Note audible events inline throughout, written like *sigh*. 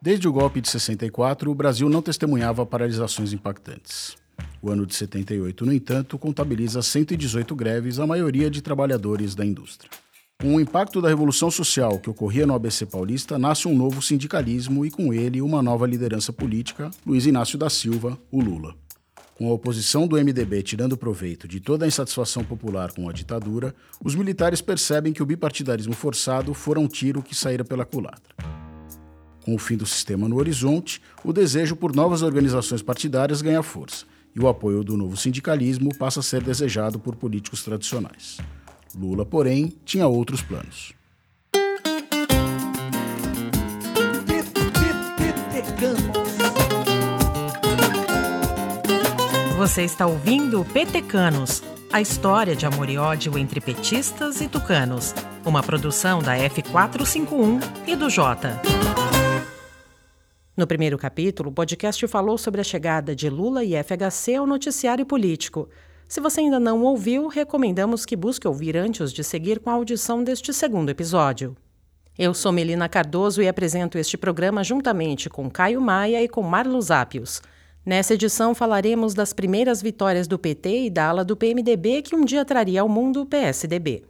Desde o golpe de 64, o Brasil não testemunhava paralisações impactantes. O ano de 78, no entanto, contabiliza 118 greves, a maioria de trabalhadores da indústria. Com o impacto da revolução social que ocorria no ABC Paulista, nasce um novo sindicalismo e, com ele, uma nova liderança política, Luiz Inácio da Silva, o Lula. Com a oposição do MDB tirando proveito de toda a insatisfação popular com a ditadura, os militares percebem que o bipartidarismo forçado fora um tiro que saíra pela culatra. Com o fim do sistema no horizonte, o desejo por novas organizações partidárias ganha força e o apoio do novo sindicalismo passa a ser desejado por políticos tradicionais. Lula, porém, tinha outros planos. Você está ouvindo Petecanos, a história de amor e ódio entre petistas e tucanos. Uma produção da F451 e do Jota. No primeiro capítulo, o podcast falou sobre a chegada de Lula e FHC ao noticiário político. Se você ainda não ouviu, recomendamos que busque ouvir antes de seguir com a audição deste segundo episódio. Eu sou Melina Cardoso e apresento este programa juntamente com Caio Maia e com Marlos Zápios. Nessa edição falaremos das primeiras vitórias do PT e da ala do PMDB que um dia traria ao mundo o PSDB.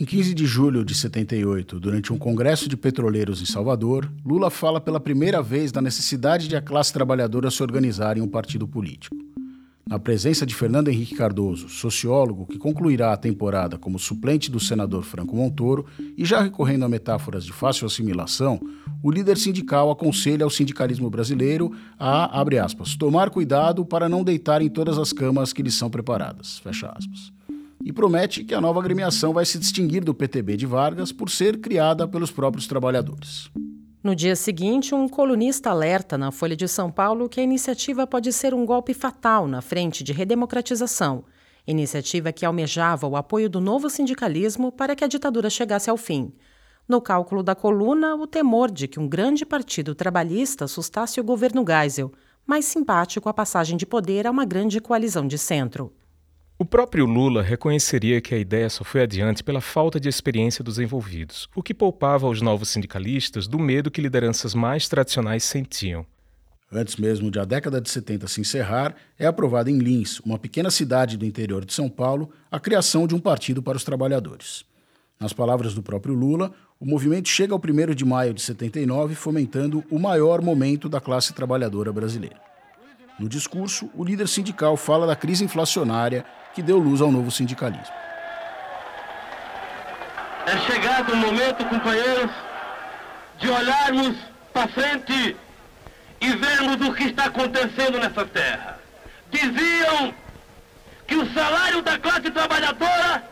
Em 15 de julho de 78, durante um congresso de petroleiros em Salvador, Lula fala pela primeira vez da necessidade de a classe trabalhadora se organizar em um partido político. Na presença de Fernando Henrique Cardoso, sociólogo que concluirá a temporada como suplente do senador Franco Montoro, e já recorrendo a metáforas de fácil assimilação, o líder sindical aconselha ao sindicalismo brasileiro a, abre aspas, tomar cuidado para não deitar em todas as camas que lhes são preparadas, fecha aspas. E promete que a nova agremiação vai se distinguir do PTB de Vargas por ser criada pelos próprios trabalhadores. No dia seguinte, um colunista alerta na Folha de São Paulo que a iniciativa pode ser um golpe fatal na frente de redemocratização, iniciativa que almejava o apoio do novo sindicalismo para que a ditadura chegasse ao fim. No cálculo da coluna, o temor de que um grande partido trabalhista assustasse o governo Geisel, mais simpático à passagem de poder a uma grande coalizão de centro. O próprio Lula reconheceria que a ideia só foi adiante pela falta de experiência dos envolvidos, o que poupava aos novos sindicalistas do medo que lideranças mais tradicionais sentiam. Antes mesmo de a década de 70 se encerrar, é aprovada em Lins, uma pequena cidade do interior de São Paulo, a criação de um partido para os trabalhadores. Nas palavras do próprio Lula, o movimento chega ao 1 de maio de 79 fomentando o maior momento da classe trabalhadora brasileira. No discurso, o líder sindical fala da crise inflacionária que deu luz ao novo sindicalismo. É chegado o momento, companheiros, de olharmos para frente e vermos o que está acontecendo nessa terra. Diziam que o salário da classe trabalhadora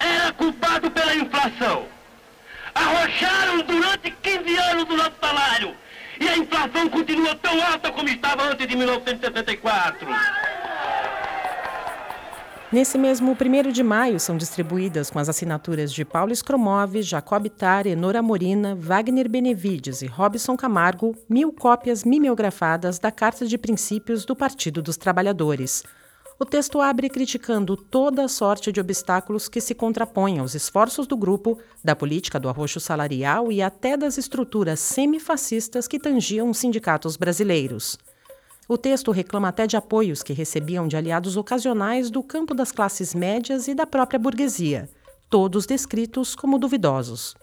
era culpado pela inflação. Arrocharam durante 15 anos o nosso salário e a inflação continua tão alta como estava antes de 1974. Nesse mesmo 1 de maio, são distribuídas com as assinaturas de Paulo Scromov, Jacob Tar, Enora Morina, Wagner Benevides e Robson Camargo mil cópias mimeografadas da Carta de Princípios do Partido dos Trabalhadores. O texto abre criticando toda sorte de obstáculos que se contrapõem aos esforços do grupo, da política do arroxo salarial e até das estruturas semifascistas que tangiam os sindicatos brasileiros. O texto reclama até de apoios que recebiam de aliados ocasionais do campo das classes médias e da própria burguesia, todos descritos como duvidosos.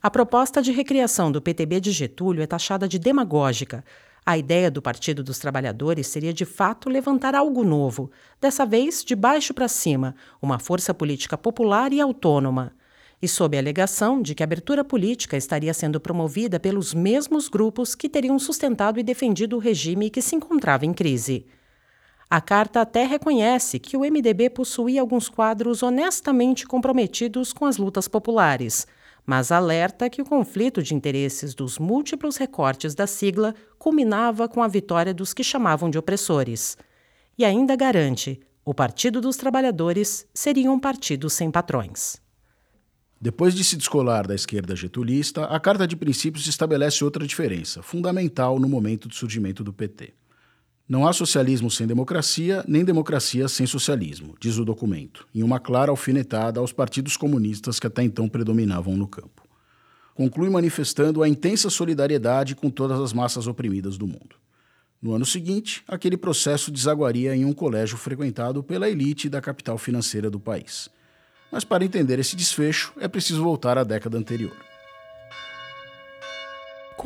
A proposta de recriação do PTB de Getúlio é taxada de demagógica. A ideia do Partido dos Trabalhadores seria de fato levantar algo novo, dessa vez de baixo para cima, uma força política popular e autônoma e sob a alegação de que a abertura política estaria sendo promovida pelos mesmos grupos que teriam sustentado e defendido o regime que se encontrava em crise. A carta até reconhece que o MDB possuía alguns quadros honestamente comprometidos com as lutas populares, mas alerta que o conflito de interesses dos múltiplos recortes da sigla culminava com a vitória dos que chamavam de opressores. E ainda garante: o Partido dos Trabalhadores seria um partido sem patrões. Depois de se descolar da esquerda getulista, a Carta de Princípios estabelece outra diferença, fundamental no momento do surgimento do PT. Não há socialismo sem democracia, nem democracia sem socialismo, diz o documento, em uma clara alfinetada aos partidos comunistas que até então predominavam no campo. conclui manifestando a intensa solidariedade com todas as massas oprimidas do mundo. No ano seguinte, aquele processo desaguaria em um colégio frequentado pela elite da capital financeira do país. Mas para entender esse desfecho, é preciso voltar à década anterior.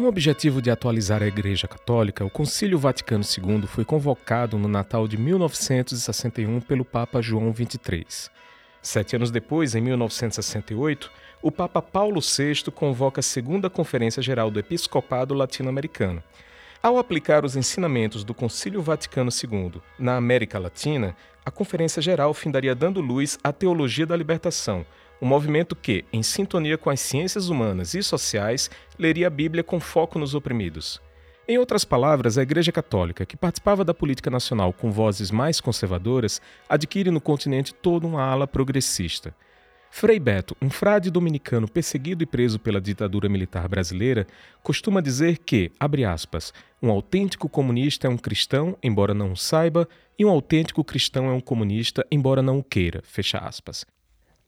Com o objetivo de atualizar a Igreja Católica, o Concílio Vaticano II foi convocado no Natal de 1961 pelo Papa João XXIII. Sete anos depois, em 1968, o Papa Paulo VI convoca a Segunda Conferência Geral do Episcopado Latino-Americano. Ao aplicar os ensinamentos do Concílio Vaticano II na América Latina, a Conferência Geral findaria dando luz à Teologia da Libertação, um movimento que, em sintonia com as ciências humanas e sociais, leria a Bíblia com foco nos oprimidos. Em outras palavras, a Igreja Católica, que participava da política nacional com vozes mais conservadoras, adquire no continente toda uma ala progressista. Frei Beto, um frade dominicano perseguido e preso pela ditadura militar brasileira, costuma dizer que, abre aspas, um autêntico comunista é um cristão, embora não o saiba, e um autêntico cristão é um comunista, embora não o queira, fecha aspas.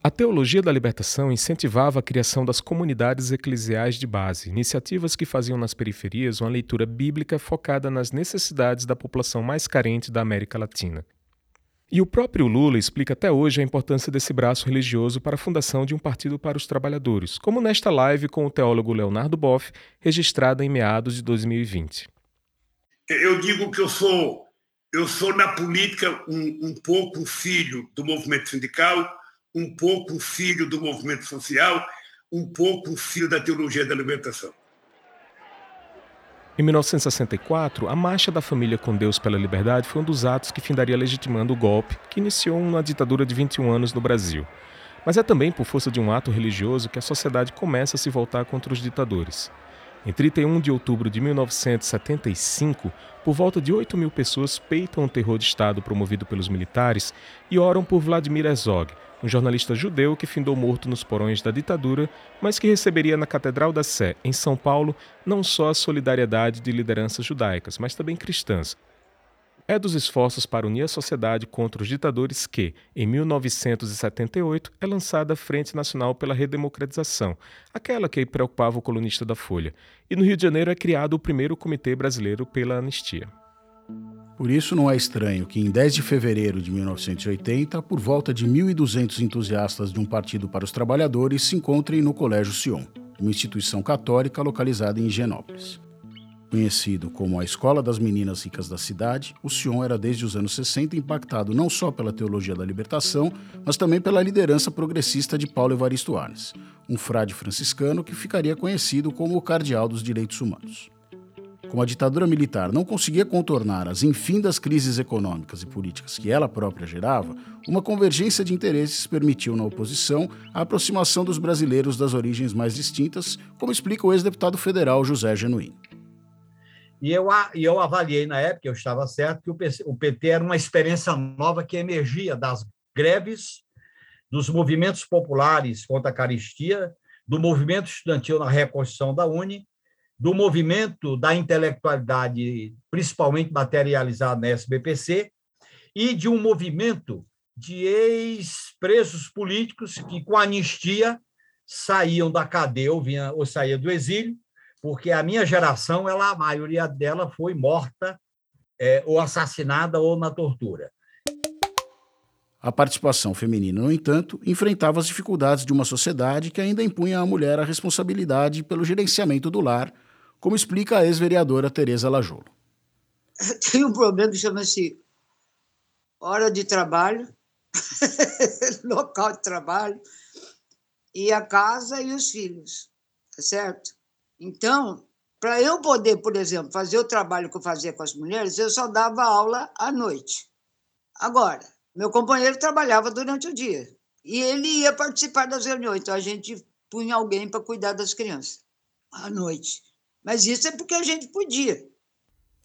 A teologia da libertação incentivava a criação das comunidades eclesiais de base, iniciativas que faziam nas periferias uma leitura bíblica focada nas necessidades da população mais carente da América Latina. E o próprio Lula explica até hoje a importância desse braço religioso para a fundação de um partido para os trabalhadores, como nesta live com o teólogo Leonardo Boff, registrada em meados de 2020. Eu digo que eu sou, eu sou na política um, um pouco filho do movimento sindical, um pouco filho do movimento social, um pouco filho da teologia da libertação. Em 1964, a Marcha da Família com Deus pela Liberdade foi um dos atos que findaria legitimando o golpe que iniciou uma ditadura de 21 anos no Brasil. Mas é também por força de um ato religioso que a sociedade começa a se voltar contra os ditadores. Em 31 de outubro de 1975, por volta de 8 mil pessoas peitam o terror de Estado promovido pelos militares e oram por Vladimir Herzog, um jornalista judeu que findou morto nos porões da ditadura, mas que receberia na Catedral da Sé, em São Paulo, não só a solidariedade de lideranças judaicas, mas também cristãs. É dos esforços para unir a sociedade contra os ditadores que, em 1978, é lançada a Frente Nacional pela Redemocratização, aquela que preocupava o colunista da Folha, e no Rio de Janeiro é criado o primeiro Comitê Brasileiro pela Anistia. Por isso, não é estranho que, em 10 de fevereiro de 1980, por volta de 1.200 entusiastas de um partido para os trabalhadores se encontrem no Colégio Sion, uma instituição católica localizada em Higienópolis. Conhecido como a Escola das Meninas Ricas da cidade, o Sion era desde os anos 60 impactado não só pela teologia da libertação, mas também pela liderança progressista de Paulo Evaristo Arnes, um frade franciscano que ficaria conhecido como o cardeal dos direitos humanos. Como a ditadura militar não conseguia contornar as infindas crises econômicas e políticas que ela própria gerava, uma convergência de interesses permitiu na oposição a aproximação dos brasileiros das origens mais distintas, como explica o ex-deputado federal José Genuíno. E eu, e eu avaliei na época, eu estava certo, que o, PC, o PT era uma experiência nova que emergia das greves, dos movimentos populares contra a caristia, do movimento estudantil na reconstrução da Uni do movimento da intelectualidade, principalmente materializado na SBPC, e de um movimento de ex-presos políticos que, com anistia, saíam da cadeia ou, vinha, ou saíam do exílio, porque a minha geração, ela, a maioria dela foi morta é, ou assassinada ou na tortura. A participação feminina, no entanto, enfrentava as dificuldades de uma sociedade que ainda impunha à mulher a responsabilidade pelo gerenciamento do lar como explica a ex-vereadora Tereza Lajolo. *laughs* Tem um problema que chama-se hora de trabalho, *laughs* local de trabalho, e a casa e os filhos, tá certo? Então, para eu poder, por exemplo, fazer o trabalho que eu fazia com as mulheres, eu só dava aula à noite. Agora, meu companheiro trabalhava durante o dia e ele ia participar das reuniões, então a gente punha alguém para cuidar das crianças à noite. Mas isso é porque a gente podia.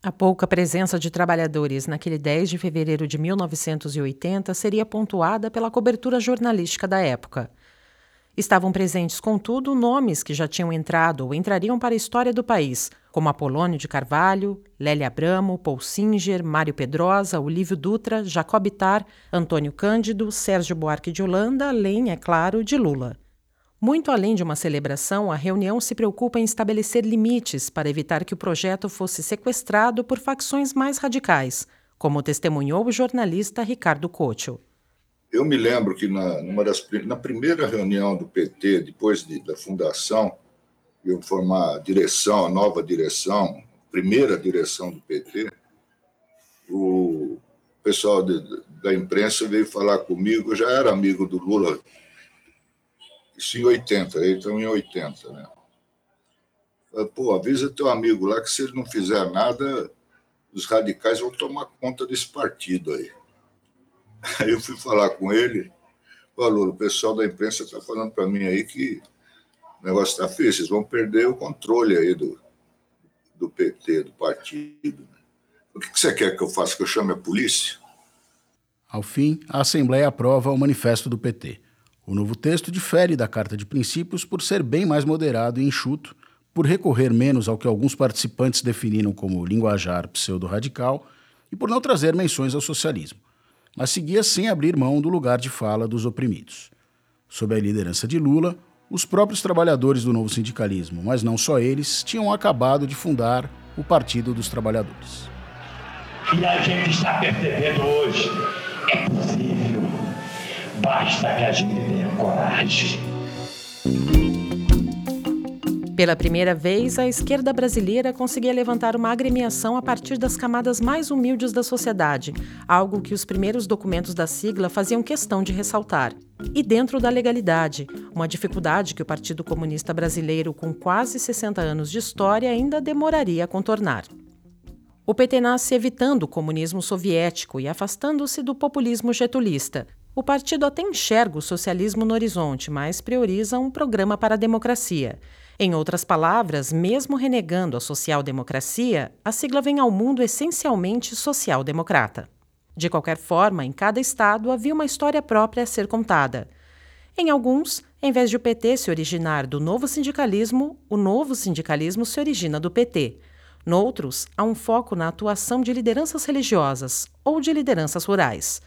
A pouca presença de trabalhadores naquele 10 de fevereiro de 1980 seria pontuada pela cobertura jornalística da época. Estavam presentes, contudo, nomes que já tinham entrado ou entrariam para a história do país, como Apolônio de Carvalho, Lélia Abramo, Paul Singer, Mário Pedrosa, Olívio Dutra, Jacob Tar, Antônio Cândido, Sérgio Buarque de Holanda, além, é claro, de Lula. Muito além de uma celebração, a reunião se preocupa em estabelecer limites para evitar que o projeto fosse sequestrado por facções mais radicais, como testemunhou o jornalista Ricardo Couto. Eu me lembro que na, das, na primeira reunião do PT, depois de, da fundação, eu formar a direção, a nova direção, primeira direção do PT, o pessoal de, da imprensa veio falar comigo, eu já era amigo do Lula isso em 80, eles estão em 80, né? Pô, avisa teu amigo lá que se ele não fizer nada, os radicais vão tomar conta desse partido aí. *laughs* Aí eu fui falar com ele, falou, o pessoal da imprensa está falando para mim aí que o negócio está feio, vocês vão perder o controle aí do, do PT, do partido. Né? O que você quer que eu faça? Que eu chame a polícia? Ao fim, a Assembleia aprova o manifesto do PT. O novo texto difere da Carta de Princípios por ser bem mais moderado e enxuto, por recorrer menos ao que alguns participantes definiram como linguajar pseudo-radical e por não trazer menções ao socialismo, mas seguia sem abrir mão do lugar de fala dos oprimidos. Sob a liderança de Lula, os próprios trabalhadores do novo sindicalismo, mas não só eles, tinham acabado de fundar o Partido dos Trabalhadores. E a gente está percebendo hoje, é possível Basta que a gente tenha coragem. Pela primeira vez, a esquerda brasileira conseguia levantar uma agremiação a partir das camadas mais humildes da sociedade, algo que os primeiros documentos da sigla faziam questão de ressaltar. E dentro da legalidade, uma dificuldade que o Partido Comunista Brasileiro, com quase 60 anos de história, ainda demoraria a contornar. O PT nasce evitando o comunismo soviético e afastando-se do populismo getulista, o partido até enxerga o socialismo no horizonte, mas prioriza um programa para a democracia. Em outras palavras, mesmo renegando a social-democracia, a sigla vem ao mundo essencialmente social-democrata. De qualquer forma, em cada estado havia uma história própria a ser contada. Em alguns, em vez de o PT se originar do novo sindicalismo, o novo sindicalismo se origina do PT. Noutros, há um foco na atuação de lideranças religiosas ou de lideranças rurais.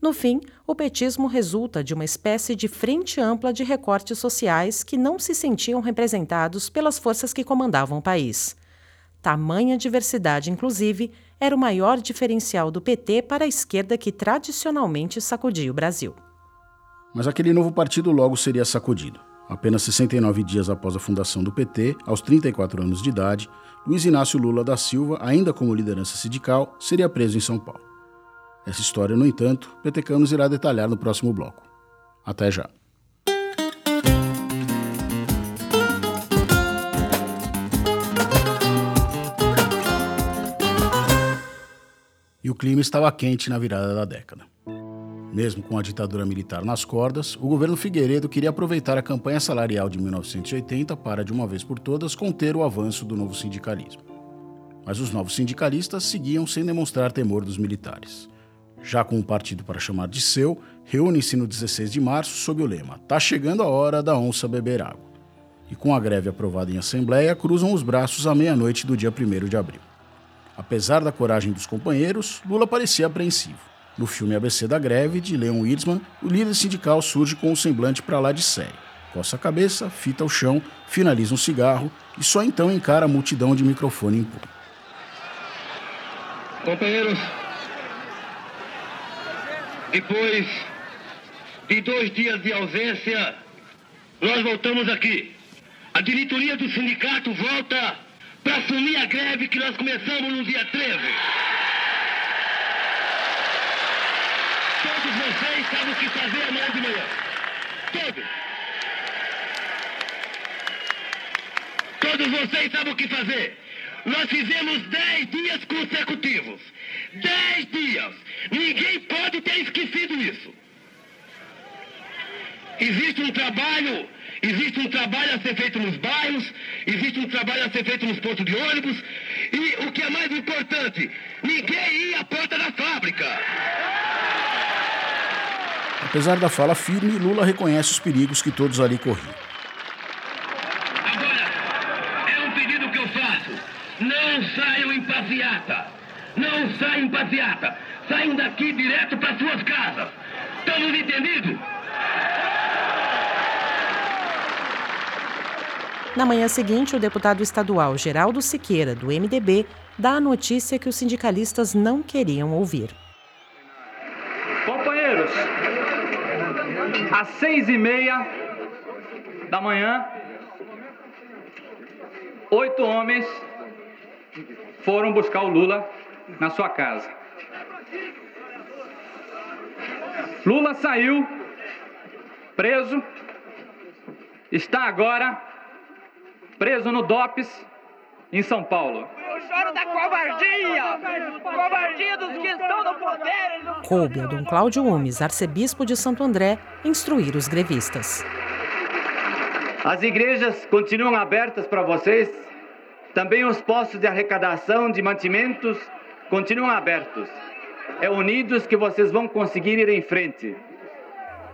No fim, o petismo resulta de uma espécie de frente ampla de recortes sociais que não se sentiam representados pelas forças que comandavam o país. Tamanha diversidade, inclusive, era o maior diferencial do PT para a esquerda que tradicionalmente sacudia o Brasil. Mas aquele novo partido logo seria sacudido. Apenas 69 dias após a fundação do PT, aos 34 anos de idade, Luiz Inácio Lula da Silva, ainda como liderança sindical, seria preso em São Paulo. Essa história, no entanto, Petecanos irá detalhar no próximo bloco. Até já. E o clima estava quente na virada da década. Mesmo com a ditadura militar nas cordas, o governo Figueiredo queria aproveitar a campanha salarial de 1980 para, de uma vez por todas, conter o avanço do novo sindicalismo. Mas os novos sindicalistas seguiam sem demonstrar temor dos militares já com o partido para chamar de seu, reúne-se no 16 de março sob o lema Tá chegando a hora da onça beber água. E com a greve aprovada em assembleia, cruzam os braços à meia-noite do dia 1 de abril. Apesar da coragem dos companheiros, Lula parecia apreensivo. No filme ABC da Greve, de Leon Witzman, o líder sindical surge com um semblante para lá de sério. Coça a cabeça, fita o chão, finaliza um cigarro e só então encara a multidão de microfone em punho. Companheiros, depois de dois dias de ausência, nós voltamos aqui. A diretoria do sindicato volta para assumir a greve que nós começamos no dia 13. Todos vocês sabem o que fazer amanhã de manhã. Todos. Todos vocês sabem o que fazer. Nós fizemos dez dias consecutivos. Dez dias. Ninguém pode ter esquecido isso. Existe um trabalho, existe um trabalho a ser feito nos bairros, existe um trabalho a ser feito nos pontos de ônibus, e o que é mais importante, ninguém ia à porta da fábrica. Apesar da fala firme, Lula reconhece os perigos que todos ali corriam. Agora, é um pedido que eu faço. Não saiam em passeata. Não saiam em passeata. Saiam daqui direto para suas casas. Estamos entendidos? Na manhã seguinte, o deputado estadual Geraldo Siqueira, do MDB, dá a notícia que os sindicalistas não queriam ouvir. Companheiros, às seis e meia da manhã, oito homens foram buscar o Lula na sua casa. Lula saiu preso, está agora preso no DOPS, em São Paulo. Eu choro da covardia! Covardia dos que estão no poder! Coube a Dom Cláudio Umes, arcebispo de Santo André, instruir os grevistas. As igrejas continuam abertas para vocês também os postos de arrecadação de mantimentos continuam abertos. É unidos que vocês vão conseguir ir em frente.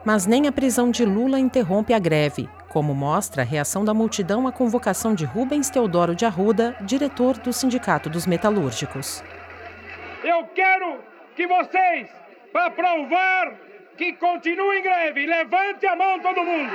Mas nem a prisão de Lula interrompe a greve, como mostra a reação da multidão à convocação de Rubens Teodoro de Arruda, diretor do Sindicato dos Metalúrgicos. Eu quero que vocês, para provar que continuem em greve, levante a mão todo mundo.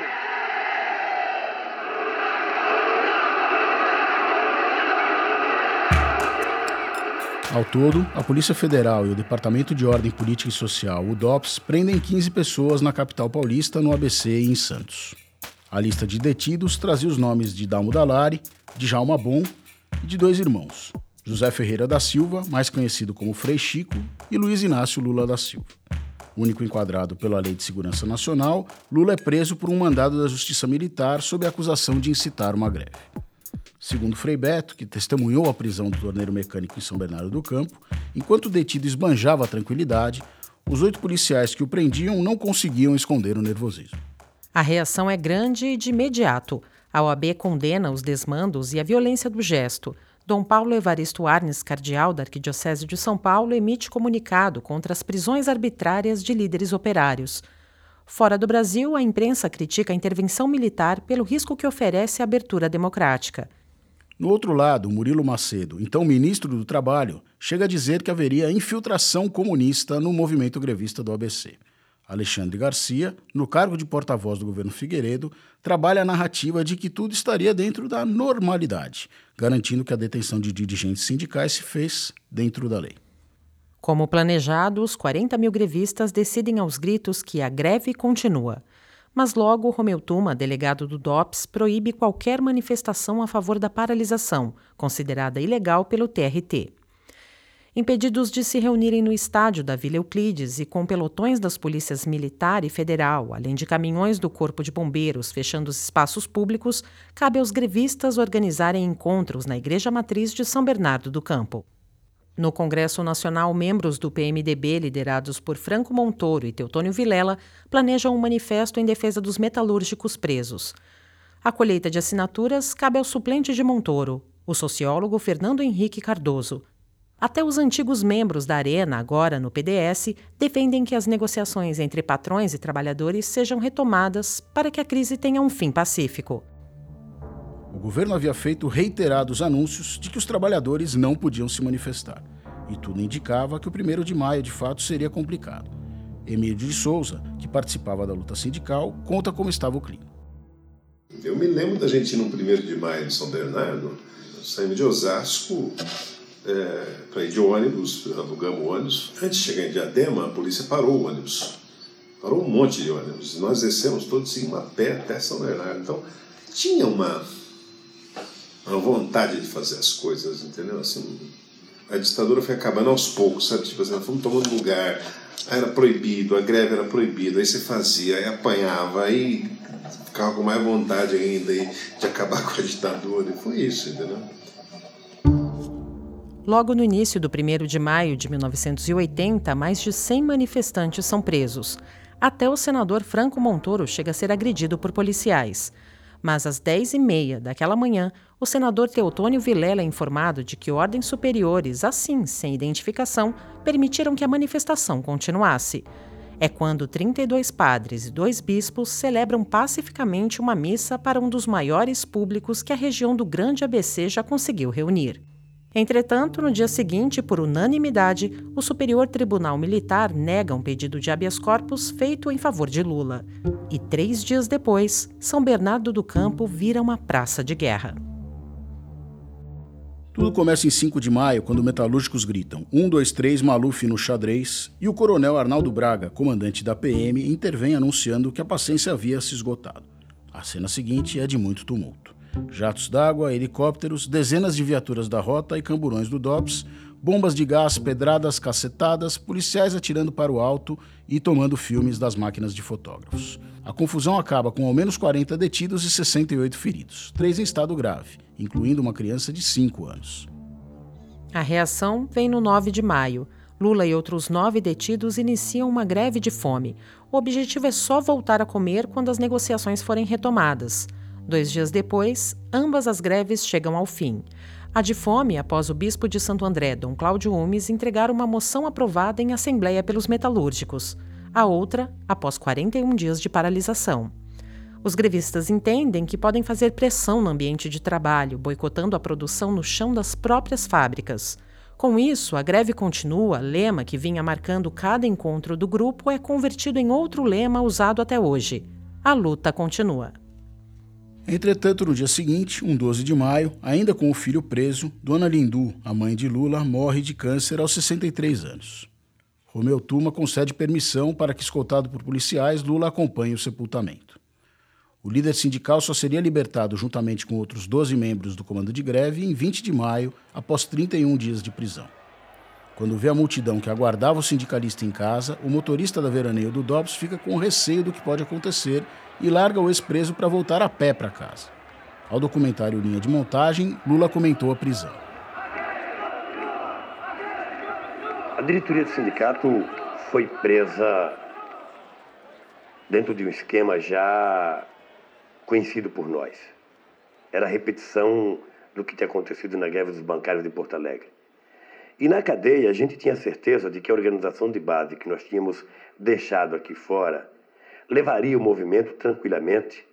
Ao todo, a Polícia Federal e o Departamento de Ordem Política e Social, o DOPS, prendem 15 pessoas na capital paulista, no ABC e em Santos. A lista de detidos trazia os nomes de Dalmo Dalari, de Jalma Bom e de dois irmãos, José Ferreira da Silva, mais conhecido como Frei Chico, e Luiz Inácio Lula da Silva. Único enquadrado pela Lei de Segurança Nacional, Lula é preso por um mandado da Justiça Militar sob acusação de incitar uma greve. Segundo Frei Beto, que testemunhou a prisão do torneiro mecânico em São Bernardo do Campo, enquanto o detido esbanjava a tranquilidade, os oito policiais que o prendiam não conseguiam esconder o nervosismo. A reação é grande e de imediato. A OAB condena os desmandos e a violência do gesto. Dom Paulo Evaristo Arnes, cardeal da Arquidiocese de São Paulo, emite comunicado contra as prisões arbitrárias de líderes operários. Fora do Brasil, a imprensa critica a intervenção militar pelo risco que oferece a abertura democrática. No outro lado, Murilo Macedo, então ministro do Trabalho, chega a dizer que haveria infiltração comunista no movimento grevista do ABC. Alexandre Garcia, no cargo de porta-voz do governo Figueiredo, trabalha a narrativa de que tudo estaria dentro da normalidade, garantindo que a detenção de dirigentes sindicais se fez dentro da lei. Como planejado, os 40 mil grevistas decidem aos gritos que a greve continua. Mas logo Romeu Tuma, delegado do DOPS, proíbe qualquer manifestação a favor da paralisação, considerada ilegal pelo TRT. Impedidos de se reunirem no estádio da Vila Euclides e com pelotões das polícias militar e federal, além de caminhões do Corpo de Bombeiros fechando os espaços públicos, cabe aos grevistas organizarem encontros na Igreja Matriz de São Bernardo do Campo. No Congresso Nacional, membros do PMDB, liderados por Franco Montoro e Teutônio Vilela, planejam um manifesto em defesa dos metalúrgicos presos. A colheita de assinaturas cabe ao suplente de Montoro, o sociólogo Fernando Henrique Cardoso. Até os antigos membros da Arena, agora no PDS, defendem que as negociações entre patrões e trabalhadores sejam retomadas para que a crise tenha um fim pacífico. O governo havia feito reiterados anúncios de que os trabalhadores não podiam se manifestar, e tudo indicava que o 1 de maio de fato seria complicado. Emílio de Souza, que participava da luta sindical, conta como estava o clima. Eu me lembro da gente ir no 1 de maio de São Bernardo, saímos de Osasco é, para ir de ônibus, alugamos ônibus. Antes de chegar em Diadema, a polícia parou o ônibus. Parou um monte de ônibus. Nós descemos todos em uma pé até São Bernardo. Então, tinha uma uma vontade de fazer as coisas, entendeu? Assim, a ditadura foi acabando aos poucos, sabe? Tipo assim, fomos tomando lugar, era proibido, a greve era proibida, aí você fazia, aí apanhava, aí ficava com mais vontade ainda de acabar *laughs* com a ditadura, e foi isso, entendeu? Logo no início do 1 de maio de 1980, mais de 100 manifestantes são presos. Até o senador Franco Montoro chega a ser agredido por policiais. Mas às 10h30 daquela manhã, o senador Teotônio Vilela é informado de que ordens superiores, assim, sem identificação, permitiram que a manifestação continuasse. É quando 32 padres e dois bispos celebram pacificamente uma missa para um dos maiores públicos que a região do Grande ABC já conseguiu reunir. Entretanto, no dia seguinte, por unanimidade, o Superior Tribunal Militar nega um pedido de habeas corpus feito em favor de Lula. E três dias depois, São Bernardo do Campo vira uma praça de guerra. Tudo começa em 5 de maio, quando metalúrgicos gritam 1, 2, 3, Maluf no xadrez, e o coronel Arnaldo Braga, comandante da PM, intervém anunciando que a paciência havia se esgotado. A cena seguinte é de muito tumulto. Jatos d'água, helicópteros, dezenas de viaturas da rota e camburões do DOPS, bombas de gás, pedradas, cacetadas, policiais atirando para o alto e tomando filmes das máquinas de fotógrafos. A confusão acaba com ao menos 40 detidos e 68 feridos, três em estado grave incluindo uma criança de 5 anos. A reação vem no 9 de maio. Lula e outros nove detidos iniciam uma greve de fome. O objetivo é só voltar a comer quando as negociações forem retomadas. Dois dias depois, ambas as greves chegam ao fim. A de fome, após o bispo de Santo André, Dom Cláudio Umes, entregar uma moção aprovada em assembleia pelos metalúrgicos. A outra, após 41 dias de paralisação. Os grevistas entendem que podem fazer pressão no ambiente de trabalho, boicotando a produção no chão das próprias fábricas. Com isso, a greve continua, lema que vinha marcando cada encontro do grupo é convertido em outro lema usado até hoje: a luta continua. Entretanto, no dia seguinte, um 12 de maio, ainda com o filho preso, Dona Lindu, a mãe de Lula, morre de câncer aos 63 anos. Romeu Tuma concede permissão para que, escoltado por policiais, Lula acompanhe o sepultamento. O líder sindical só seria libertado juntamente com outros 12 membros do comando de greve em 20 de maio, após 31 dias de prisão. Quando vê a multidão que aguardava o sindicalista em casa, o motorista da veraneio do DOPS fica com receio do que pode acontecer e larga o ex-preso para voltar a pé para casa. Ao documentário Linha de Montagem, Lula comentou a prisão. A diretoria do sindicato foi presa dentro de um esquema já conhecido por nós. Era a repetição do que tinha acontecido na greve dos bancários de Porto Alegre. E na cadeia, a gente tinha certeza de que a organização de base que nós tínhamos deixado aqui fora levaria o movimento tranquilamente,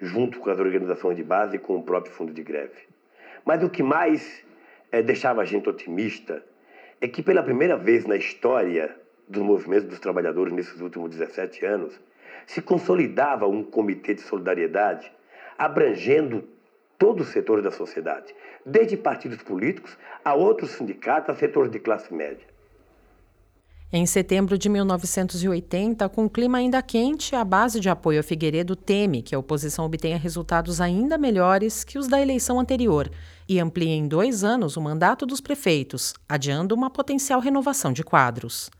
junto com as organizações de base e com o próprio fundo de greve. Mas o que mais é, deixava a gente otimista é que, pela primeira vez na história dos movimentos dos trabalhadores nesses últimos 17 anos, se consolidava um comitê de solidariedade abrangendo todo o setor da sociedade, desde partidos políticos a outros sindicatos, a setores de classe média. Em setembro de 1980, com o clima ainda quente, a base de apoio a Figueiredo teme que a oposição obtenha resultados ainda melhores que os da eleição anterior e amplie em dois anos o mandato dos prefeitos, adiando uma potencial renovação de quadros.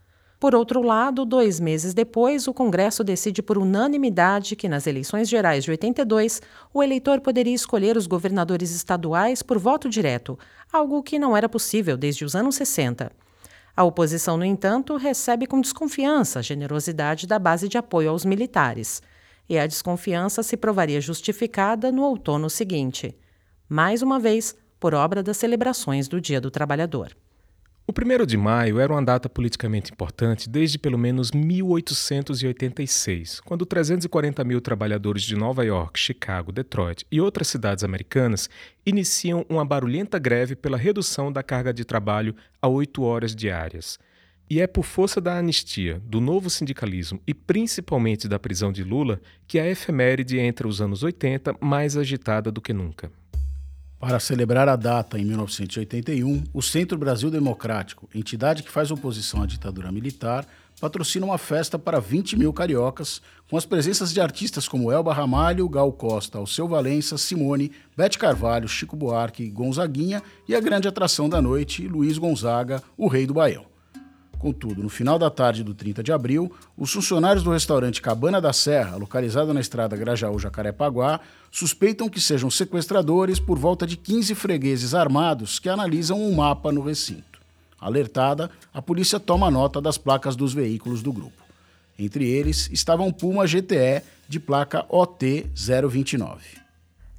Por outro lado, dois meses depois, o Congresso decide por unanimidade que, nas eleições gerais de 82, o eleitor poderia escolher os governadores estaduais por voto direto, algo que não era possível desde os anos 60. A oposição, no entanto, recebe com desconfiança a generosidade da base de apoio aos militares. E a desconfiança se provaria justificada no outono seguinte. Mais uma vez, por obra das celebrações do Dia do Trabalhador. O 1 de maio era uma data politicamente importante desde pelo menos 1886, quando 340 mil trabalhadores de Nova York, Chicago, Detroit e outras cidades americanas iniciam uma barulhenta greve pela redução da carga de trabalho a oito horas diárias. E é por força da anistia, do novo sindicalismo e principalmente da prisão de Lula que a efeméride entra os anos 80 mais agitada do que nunca. Para celebrar a data em 1981, o Centro Brasil Democrático, entidade que faz oposição à ditadura militar, patrocina uma festa para 20 mil cariocas, com as presenças de artistas como Elba Ramalho, Gal Costa, Alceu Valença, Simone, Bete Carvalho, Chico Buarque, Gonzaguinha e a grande atração da noite, Luiz Gonzaga, o rei do Baião. Contudo, no final da tarde do 30 de abril, os funcionários do restaurante Cabana da Serra, localizado na estrada Grajaú-Jacarepaguá, suspeitam que sejam sequestradores por volta de 15 fregueses armados que analisam um mapa no recinto. Alertada, a polícia toma nota das placas dos veículos do grupo. Entre eles estava um Puma GTE de placa OT 029.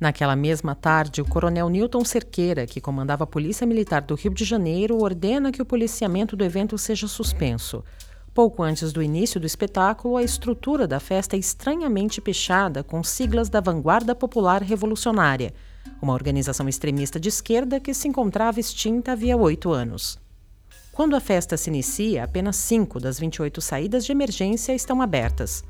Naquela mesma tarde, o coronel Newton Cerqueira, que comandava a Polícia Militar do Rio de Janeiro, ordena que o policiamento do evento seja suspenso. Pouco antes do início do espetáculo, a estrutura da festa é estranhamente pichada com siglas da Vanguarda Popular Revolucionária. uma organização extremista de esquerda que se encontrava extinta havia oito anos. Quando a festa se inicia, apenas cinco das 28 saídas de emergência estão abertas.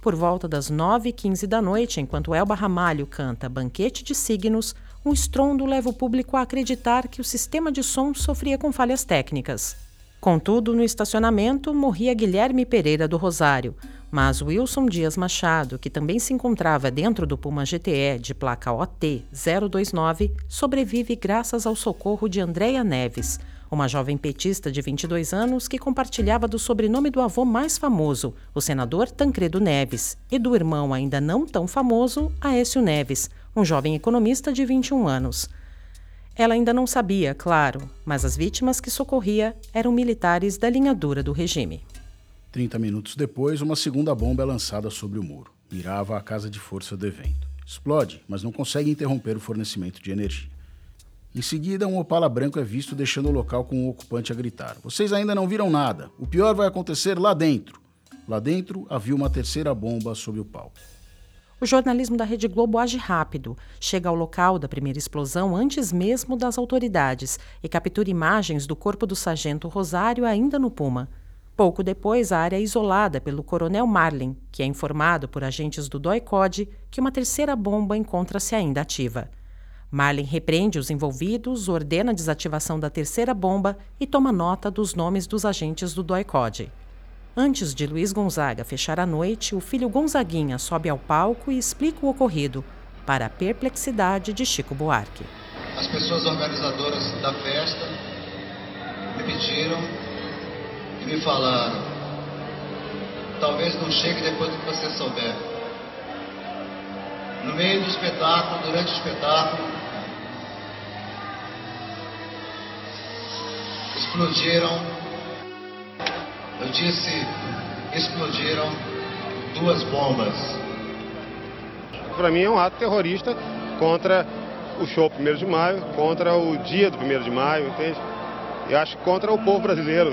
Por volta das 9h15 da noite, enquanto Elba Ramalho canta Banquete de Signos, um estrondo leva o público a acreditar que o sistema de som sofria com falhas técnicas. Contudo, no estacionamento morria Guilherme Pereira do Rosário, mas Wilson Dias Machado, que também se encontrava dentro do Puma GTE de placa OT 029, sobrevive graças ao socorro de Andréia Neves, uma jovem petista de 22 anos que compartilhava do sobrenome do avô mais famoso, o senador Tancredo Neves, e do irmão ainda não tão famoso, Aécio Neves, um jovem economista de 21 anos. Ela ainda não sabia, claro, mas as vítimas que socorria eram militares da linha dura do regime. 30 minutos depois, uma segunda bomba é lançada sobre o muro. Mirava a casa de força do evento. Explode, mas não consegue interromper o fornecimento de energia. Em seguida, um Opala branco é visto deixando o local com o ocupante a gritar: Vocês ainda não viram nada. O pior vai acontecer lá dentro. Lá dentro havia uma terceira bomba sob o palco. O jornalismo da Rede Globo age rápido, chega ao local da primeira explosão antes mesmo das autoridades e captura imagens do corpo do sargento Rosário ainda no Puma. Pouco depois, a área é isolada pelo coronel Marlin, que é informado por agentes do DOI-CODE que uma terceira bomba encontra-se ainda ativa. Marlin repreende os envolvidos, ordena a desativação da terceira bomba e toma nota dos nomes dos agentes do DOI-CODE. Antes de Luiz Gonzaga fechar a noite, o filho Gonzaguinha sobe ao palco e explica o ocorrido, para a perplexidade de Chico Buarque. As pessoas organizadoras da festa me pediram e me falaram: talvez não chegue depois que você souber. No meio do espetáculo, durante o espetáculo, explodiram, eu disse, explodiram duas bombas. Para mim é um ato terrorista contra o show 1 de maio, contra o dia do 1 de maio, entende? Eu acho contra o povo brasileiro,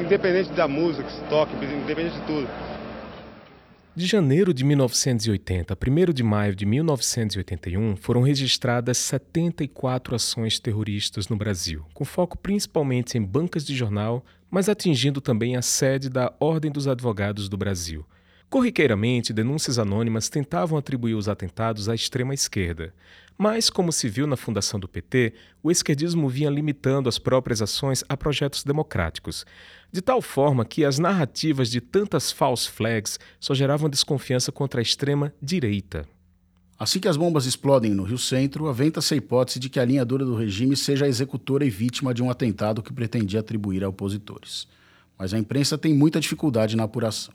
independente da música que se toque, independente de tudo. De janeiro de 1980 a 1 de maio de 1981, foram registradas 74 ações terroristas no Brasil, com foco principalmente em bancas de jornal, mas atingindo também a sede da Ordem dos Advogados do Brasil. Corriqueiramente, denúncias anônimas tentavam atribuir os atentados à extrema esquerda. Mas, como se viu na fundação do PT, o esquerdismo vinha limitando as próprias ações a projetos democráticos, de tal forma que as narrativas de tantas false flags só geravam desconfiança contra a extrema direita. Assim que as bombas explodem no Rio Centro, aventa-se a hipótese de que a linha dura do regime seja a executora e vítima de um atentado que pretendia atribuir a opositores. Mas a imprensa tem muita dificuldade na apuração.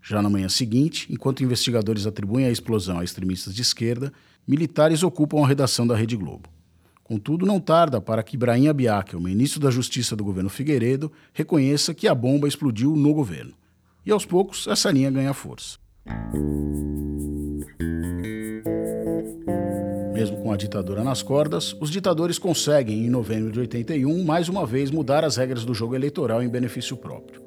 Já na manhã seguinte, enquanto investigadores atribuem a explosão a extremistas de esquerda, militares ocupam a redação da Rede Globo. Contudo, não tarda para que Ibrahim Abiakel, ministro da Justiça do governo Figueiredo, reconheça que a bomba explodiu no governo. E aos poucos, essa linha ganha força. Mesmo com a ditadura nas cordas, os ditadores conseguem, em novembro de 81, mais uma vez mudar as regras do jogo eleitoral em benefício próprio.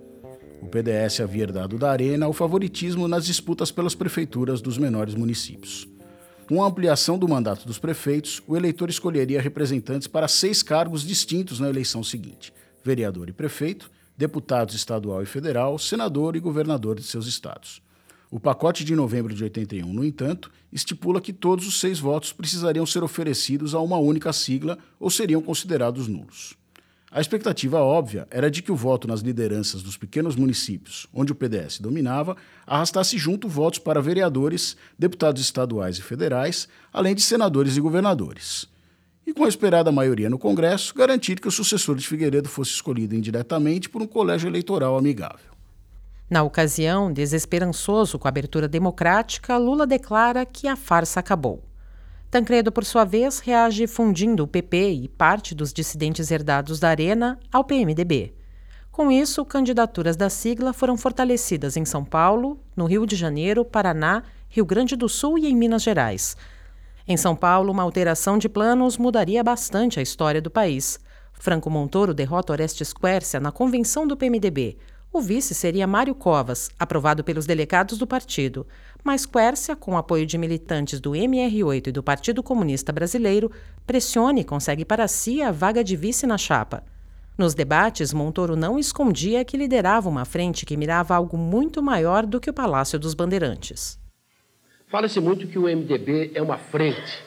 O PDS havia herdado da Arena o favoritismo nas disputas pelas prefeituras dos menores municípios. Com a ampliação do mandato dos prefeitos, o eleitor escolheria representantes para seis cargos distintos na eleição seguinte: vereador e prefeito, deputados estadual e federal, senador e governador de seus estados. O pacote de novembro de 81, no entanto, estipula que todos os seis votos precisariam ser oferecidos a uma única sigla ou seriam considerados nulos. A expectativa óbvia era de que o voto nas lideranças dos pequenos municípios, onde o PDS dominava, arrastasse junto votos para vereadores, deputados estaduais e federais, além de senadores e governadores. E com a esperada maioria no Congresso, garantir que o sucessor de Figueiredo fosse escolhido indiretamente por um colégio eleitoral amigável. Na ocasião, desesperançoso com a abertura democrática, Lula declara que a farsa acabou. Tancredo, por sua vez, reage fundindo o PP e parte dos dissidentes herdados da Arena ao PMDB. Com isso, candidaturas da sigla foram fortalecidas em São Paulo, no Rio de Janeiro, Paraná, Rio Grande do Sul e em Minas Gerais. Em São Paulo, uma alteração de planos mudaria bastante a história do país. Franco Montoro derrota Orestes Quercia na convenção do PMDB. O vice seria Mário Covas, aprovado pelos delegados do partido, mas Quércia, com apoio de militantes do MR8 e do Partido Comunista Brasileiro, pressiona e consegue para si a vaga de vice na chapa. Nos debates, Montoro não escondia que liderava uma frente que mirava algo muito maior do que o Palácio dos Bandeirantes. Fala-se muito que o MDB é uma frente.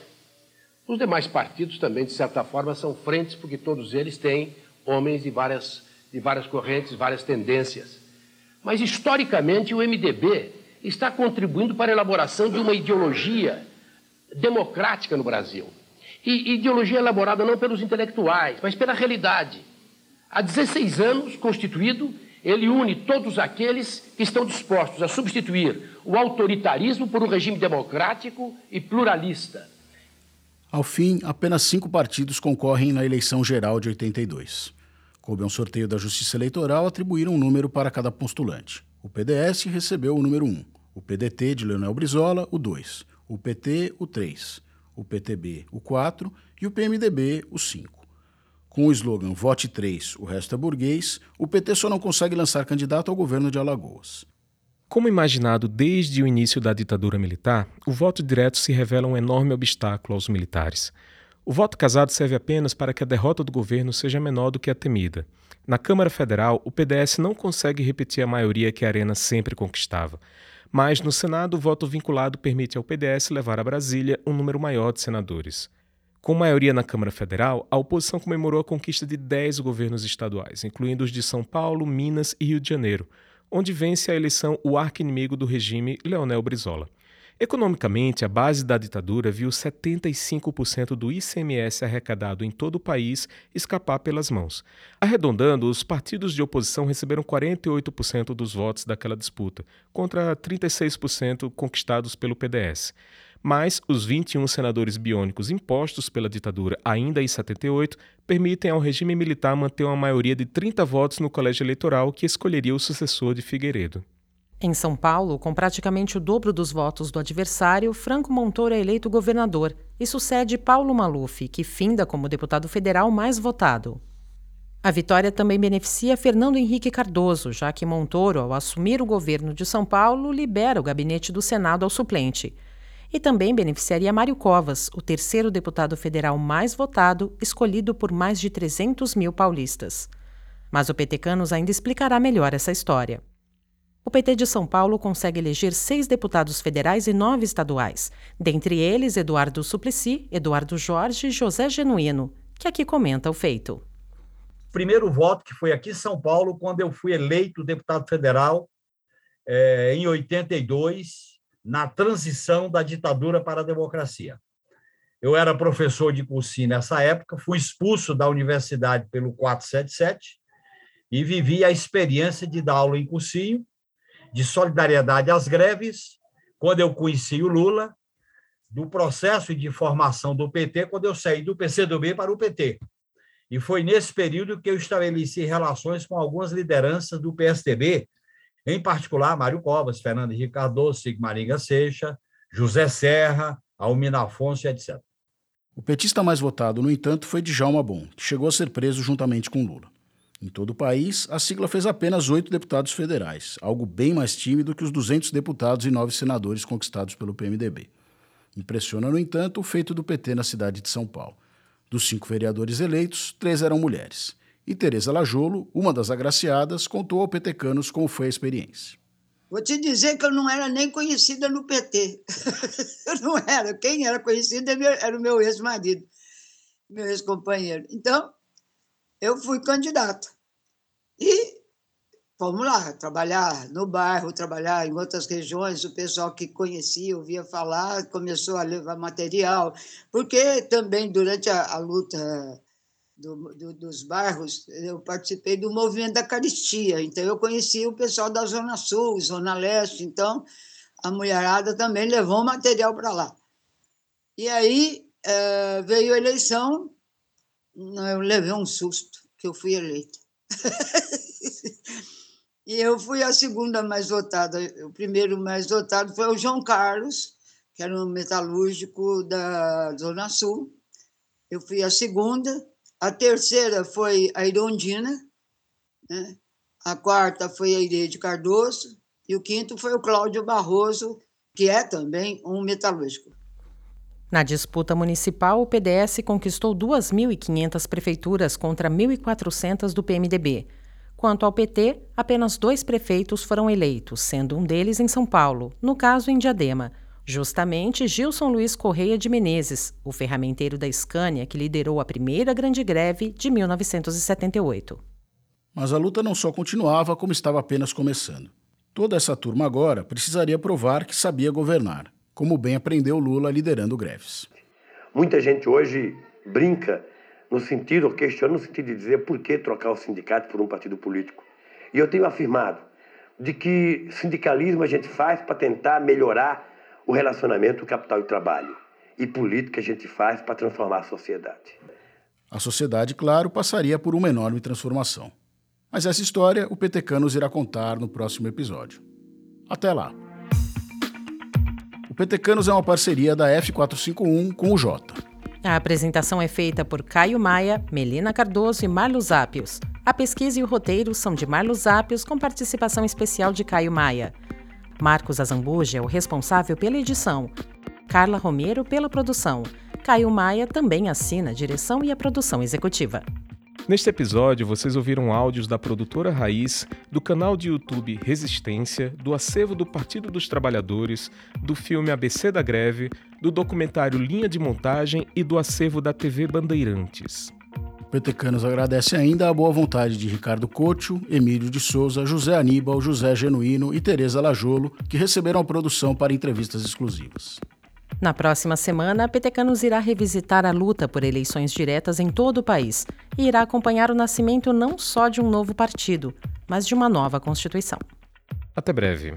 Os demais partidos também, de certa forma, são frentes, porque todos eles têm homens de várias, de várias correntes, várias tendências. Mas, historicamente, o MDB está contribuindo para a elaboração de uma ideologia democrática no Brasil. E ideologia elaborada não pelos intelectuais, mas pela realidade. Há 16 anos constituído, ele une todos aqueles que estão dispostos a substituir o autoritarismo por um regime democrático e pluralista. Ao fim, apenas cinco partidos concorrem na eleição geral de 82. Coube um sorteio da Justiça Eleitoral atribuir um número para cada postulante. O PDS recebeu o número 1, o PDT de Leonel Brizola, o 2, o PT, o 3, o PTB, o 4 e o PMDB, o 5. Com o slogan Vote 3, o resto é burguês, o PT só não consegue lançar candidato ao governo de Alagoas. Como imaginado desde o início da ditadura militar, o voto direto se revela um enorme obstáculo aos militares. O voto casado serve apenas para que a derrota do governo seja menor do que a temida. Na Câmara Federal, o PDS não consegue repetir a maioria que a Arena sempre conquistava. Mas no Senado, o voto vinculado permite ao PDS levar a Brasília um número maior de senadores. Com maioria na Câmara Federal, a oposição comemorou a conquista de 10 governos estaduais, incluindo os de São Paulo, Minas e Rio de Janeiro, onde vence a eleição o arqui-inimigo do regime, Leonel Brizola. Economicamente, a base da ditadura viu 75% do ICMS arrecadado em todo o país escapar pelas mãos. Arredondando, os partidos de oposição receberam 48% dos votos daquela disputa, contra 36% conquistados pelo PDS mas os 21 senadores biônicos impostos pela ditadura ainda em 78 permitem ao regime militar manter uma maioria de 30 votos no colégio eleitoral que escolheria o sucessor de Figueiredo. Em São Paulo, com praticamente o dobro dos votos do adversário, Franco Montoro é eleito governador e sucede Paulo Maluf, que finda como deputado federal mais votado. A vitória também beneficia Fernando Henrique Cardoso, já que Montoro, ao assumir o governo de São Paulo, libera o gabinete do Senado ao suplente e também beneficiaria Mário Covas, o terceiro deputado federal mais votado, escolhido por mais de 300 mil paulistas. Mas o Canos ainda explicará melhor essa história. O PT de São Paulo consegue eleger seis deputados federais e nove estaduais, dentre eles Eduardo Suplicy, Eduardo Jorge e José Genuíno, que aqui comenta o feito. Primeiro voto que foi aqui em São Paulo, quando eu fui eleito deputado federal é, em 82, na transição da ditadura para a democracia. Eu era professor de cursinho nessa época, fui expulso da universidade pelo 477 e vivi a experiência de dar aula em cursinho, de solidariedade às greves, quando eu conheci o Lula, do processo de formação do PT, quando eu saí do PCdoB para o PT. E foi nesse período que eu estabeleci relações com algumas lideranças do PSDB, em particular Mário Covas, Fernando Henrique Cardoso, Sigmaringa Seixa, José Serra, Almina Afonso, etc. O petista mais votado, no entanto, foi Djalma Bom, que chegou a ser preso juntamente com Lula. Em todo o país, a sigla fez apenas oito deputados federais, algo bem mais tímido que os 200 deputados e nove senadores conquistados pelo PMDB. Impressiona, no entanto, o feito do PT na cidade de São Paulo. Dos cinco vereadores eleitos, três eram mulheres. E Tereza Lajolo, uma das agraciadas, contou ao Petecanos como foi a experiência. Vou te dizer que eu não era nem conhecida no PT. *laughs* eu não era. Quem era conhecida era o meu ex-marido, meu ex-companheiro. Então, eu fui candidata. E vamos lá, trabalhar no bairro, trabalhar em outras regiões. O pessoal que conhecia, ouvia falar, começou a levar material, porque também durante a, a luta do, do, dos bairros, eu participei do movimento da caristia, então eu conheci o pessoal da Zona Sul, Zona Leste, então a mulherada também levou material para lá. E aí é, veio a eleição, eu levei um susto, que eu fui eleita. *laughs* e eu fui a segunda mais votada. O primeiro mais votado foi o João Carlos, que era um metalúrgico da Zona Sul. Eu fui a segunda, a terceira foi a Irondina, né? A quarta foi a Irede Cardoso. E o quinto foi o Cláudio Barroso, que é também um metalúrgico. Na disputa municipal, o PDS conquistou 2.500 prefeituras contra 1.400 do PMDB. Quanto ao PT, apenas dois prefeitos foram eleitos, sendo um deles em São Paulo, no caso em Diadema. Justamente Gilson Luiz Correia de Menezes, o ferramenteiro da Scania que liderou a primeira grande greve de 1978. Mas a luta não só continuava, como estava apenas começando. Toda essa turma agora precisaria provar que sabia governar como bem aprendeu Lula liderando greves. Muita gente hoje brinca no sentido, questiona no sentido de dizer por que trocar o sindicato por um partido político. E eu tenho afirmado de que sindicalismo a gente faz para tentar melhorar o relacionamento capital e trabalho. E política a gente faz para transformar a sociedade. A sociedade, claro, passaria por uma enorme transformação. Mas essa história o Petecanos irá contar no próximo episódio. Até lá! O Petecanos é uma parceria da F451 com o Jota. A apresentação é feita por Caio Maia, Melina Cardoso e Marlos Ápios. A pesquisa e o roteiro são de Marlos Ápios, com participação especial de Caio Maia. Marcos Azambuja é o responsável pela edição. Carla Romero pela produção. Caio Maia também assina a direção e a produção executiva. Neste episódio, vocês ouviram áudios da produtora Raiz, do canal de YouTube Resistência, do acervo do Partido dos Trabalhadores, do filme ABC da Greve, do documentário Linha de Montagem e do acervo da TV Bandeirantes. Petecanos agradece ainda a boa vontade de Ricardo Cocho, Emílio de Souza, José Aníbal, José Genuíno e Tereza Lajolo, que receberam a produção para entrevistas exclusivas. Na próxima semana, a Petecanos irá revisitar a luta por eleições diretas em todo o país e irá acompanhar o nascimento não só de um novo partido, mas de uma nova Constituição. Até breve.